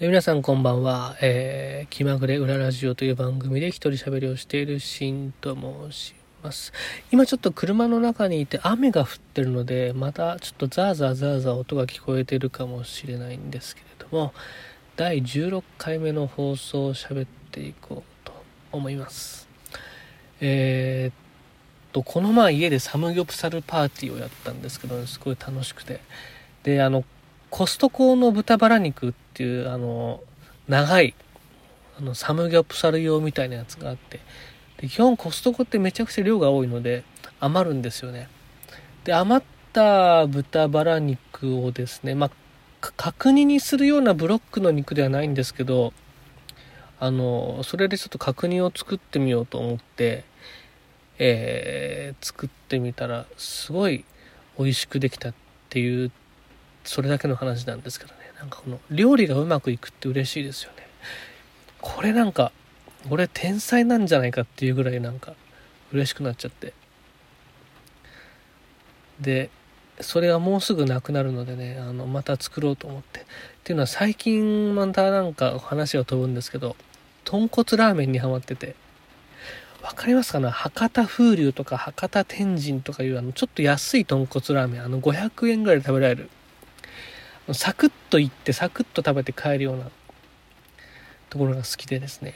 え皆さんこんばんは。えー、気まぐれ裏ラジオという番組で一人喋りをしているシンと申します。今ちょっと車の中にいて雨が降ってるので、またちょっとザーザーザーザー音が聞こえてるかもしれないんですけれども、第16回目の放送を喋っていこうと思います。えー、っと、この前家でサムギョプサルパーティーをやったんですけど、すごい楽しくて。で、あの、コストコの豚バラ肉っていう、あの、長い、あの、サムギョプサル用みたいなやつがあって、で、基本コストコってめちゃくちゃ量が多いので、余るんですよね。で、余った豚バラ肉をですね、まあ、角煮にするようなブロックの肉ではないんですけど、あの、それでちょっと角煮を作ってみようと思って、えー、作ってみたら、すごい美味しくできたっていうそれだけの話なんですけどね。なんかこの料理がうまくいくって嬉しいですよね。これなんか俺天才なんじゃないかっていうぐらいなんか嬉しくなっちゃって。でそれはもうすぐなくなるのでねあのまた作ろうと思って。っていうのは最近またなんか話が飛ぶんですけど豚骨ラーメンにハマってて。わかりますかな？博多風流とか博多天神とかいうあのちょっと安い豚骨ラーメンあの500円ぐらいで食べられるサクッといってサクッと食べて帰るようなところが好きでですね。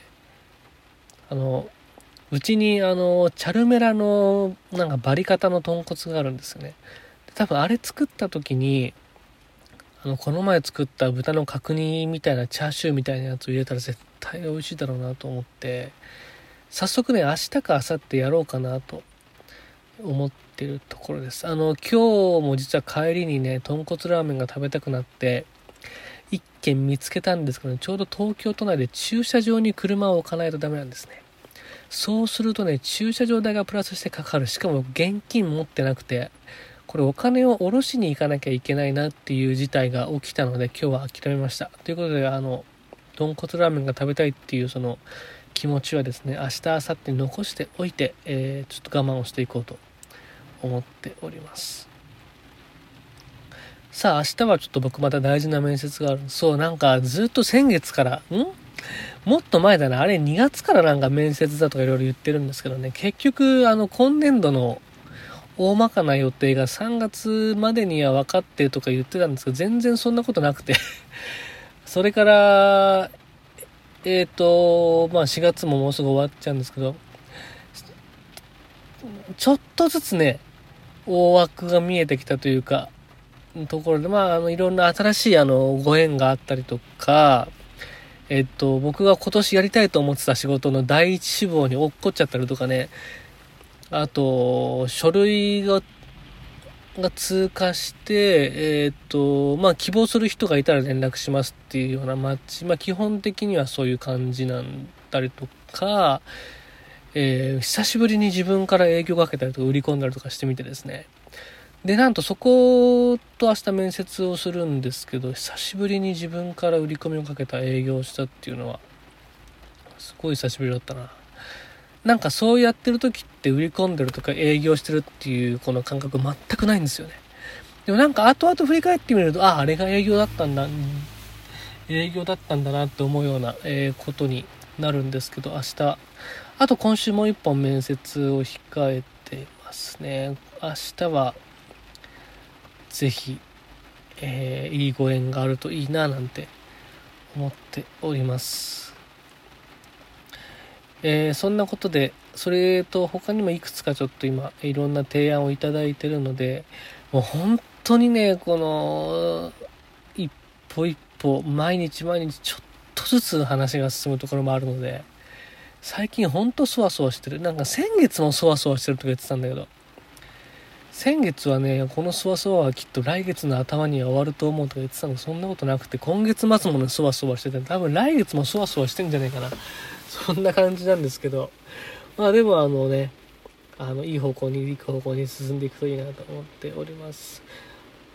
あのうちにあのチャルメラのなんかバリ方の豚骨があるんですよね。多分あれ作った時にあのこの前作った豚の角煮みたいなチャーシューみたいなやつを入れたら絶対美味しいだろうなと思って早速ね明日か明後日やろうかなと思ってるところです。あの、今日も実は帰りにね、豚骨ラーメンが食べたくなって、一軒見つけたんですけど、ねちょうど東京都内で駐車場に車を置かないとダメなんですね。そうするとね、駐車場代がプラスしてかかる。しかも現金持ってなくて、これお金を下ろしに行かなきゃいけないなっていう事態が起きたので、今日は諦めました。ということで、あの、豚骨ラーメンが食べたいっていうその気持ちはですね、明日、明後日残しておいて、えー、ちょっと我慢をしていこうと思っております。さあ明日はちょっと僕また大事な面接がある。そうなんかずっと先月からん？もっと前だな。あれ2月からなんか面接だとかいろいろ言ってるんですけどね。結局あの今年度の大まかな予定が3月までには分かってとか言ってたんですけど全然そんなことなくて。それからえっ、ー、とまあ4月ももうすぐ終わっちゃうんですけどちょっとずつね大枠が見えてきたというか、ところで、まあ、あの、いろんな新しい、あの、ご縁があったりとか、えっと、僕が今年やりたいと思ってた仕事の第一志望に落っこっちゃったりとかね、あと、書類が、が通過して、えっと、まあ、希望する人がいたら連絡しますっていうようなマッチ、まあ、基本的にはそういう感じなんだりとか、えー、久しぶりに自分から営業かけたりとか売り込んだりとかしてみてですね。で、なんとそこと明日面接をするんですけど、久しぶりに自分から売り込みをかけた営業をしたっていうのは、すごい久しぶりだったな。なんかそうやってる時って売り込んでるとか営業してるっていうこの感覚全くないんですよね。でもなんか後々振り返ってみると、ああ、あれが営業だったんだ、営業だったんだなって思うような、え、ことになるんですけど、明日、あと今週もう一本面接を控えてますね。明日は、ぜひ、えー、いいご縁があるといいななんて思っております。えー、そんなことで、それと他にもいくつかちょっと今、いろんな提案をいただいてるので、もう本当にね、この、一歩一歩、毎日毎日ちょっとずつ話が進むところもあるので、最近ほんとそわそわしてる。なんか先月もそわそわしてるとか言ってたんだけど、先月はね、このそわそわはきっと来月の頭には終わると思うとか言ってたのそんなことなくて、今月末もね、そわそわしてて、多分来月もそわそわしてんじゃないかな。そんな感じなんですけど、まあでもあのね、あの、いい方向に、いく方向に進んでいくといいなと思っております。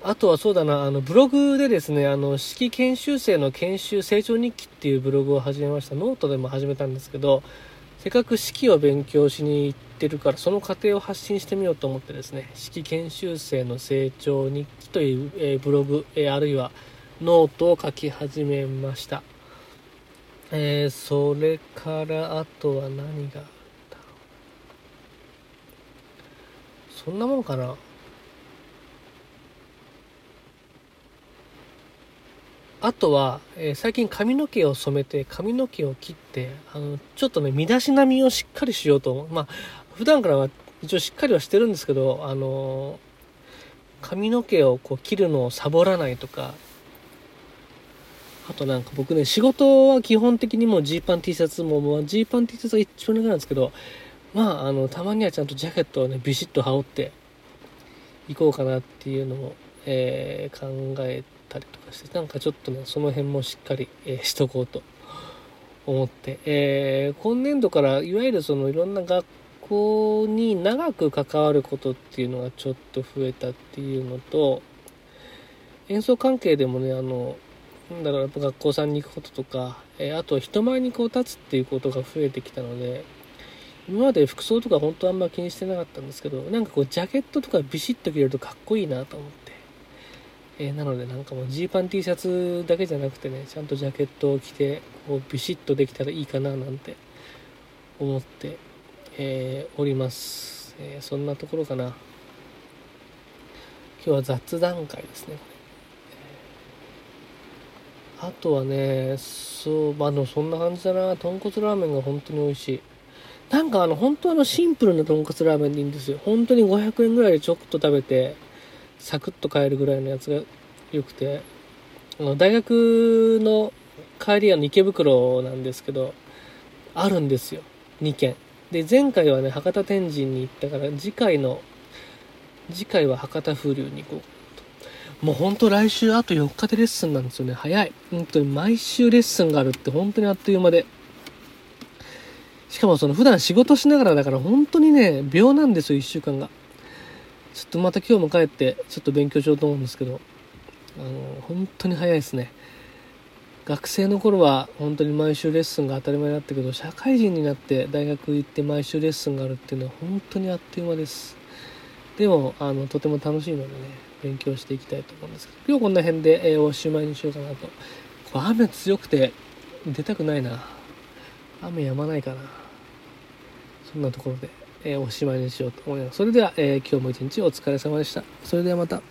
あとはそうだな、あの、ブログでですね、あの、指揮研修生の研修成長日記っていうブログを始めました。ノートでも始めたんですけど、せっかく指揮を勉強しに行ってるから、その過程を発信してみようと思ってですね、指揮研修生の成長日記という、えー、ブログ、えー、あるいはノートを書き始めました。えー、それからあとは何があるんだろうそんなもんかなあとは、えー、最近髪の毛を染めて髪の毛を切ってあのちょっとね身だしなみをしっかりしようと思う。まあ普段からは一応しっかりはしてるんですけどあのー、髪の毛をこう切るのをサボらないとかあとなんか僕ね仕事は基本的にもジーパン T シャツもジーパン T シャツが一番長なんですけどまああのたまにはちゃんとジャケットをねビシッと羽織っていこうかなっていうのを、えー、考えてったりとかしてなんかちょっとねその辺もしっかり、えー、しとこうと思って、えー、今年度からいわゆるそのいろんな学校に長く関わることっていうのがちょっと増えたっていうのと演奏関係でもねあのなんだろうやっぱ学校さんに行くこととか、えー、あと人前にこう立つっていうことが増えてきたので今まで服装とか本当あんま気にしてなかったんですけどなんかこうジャケットとかビシッと着れるとかっこいいなと思って。えー、なのでなんかもうジーパン T シャツだけじゃなくてねちゃんとジャケットを着てこうビシッとできたらいいかななんて思って、えー、おります、えー、そんなところかな。今日は雑談会ですねあとはねそうまあでもそんな感じだな。豚骨ラーメンが本当に美味しい。なんかあの本当あのシンプルな豚骨ラーメンでいいんですよ。本当に500円ぐらいでちょっと食べてサクッと買えるぐらいのやつが良くてあの大学の帰りは池袋なんですけどあるんですよ。2軒。で前回はね博多天神に行ったから次回の次回は博多風流に行こう。もうほんと来週あと4日でレッスンなんですよね。早い。本当に毎週レッスンがあるって本当にあっという間で。しかもその普段仕事しながらだから本当にね秒なんですよ1週間が。ちょっとまた今日も帰ってちょっと勉強しようと思うんですけどあの本当に早いですね。学生の頃は本当に毎週レッスンが当たり前だったけど社会人になって大学行って毎週レッスンがあるっていうのは本当にあっという間です。でもあのとても楽しいのでね勉強していきたいと思うんですけど今日こんな辺で、えー、おしまいにしようかなと。雨強くて出たくないな。雨止まないかな。そんなところで。えー、おしまいにしようと思います。それでは、えー、今日も一日お疲れ様でした。それではまた。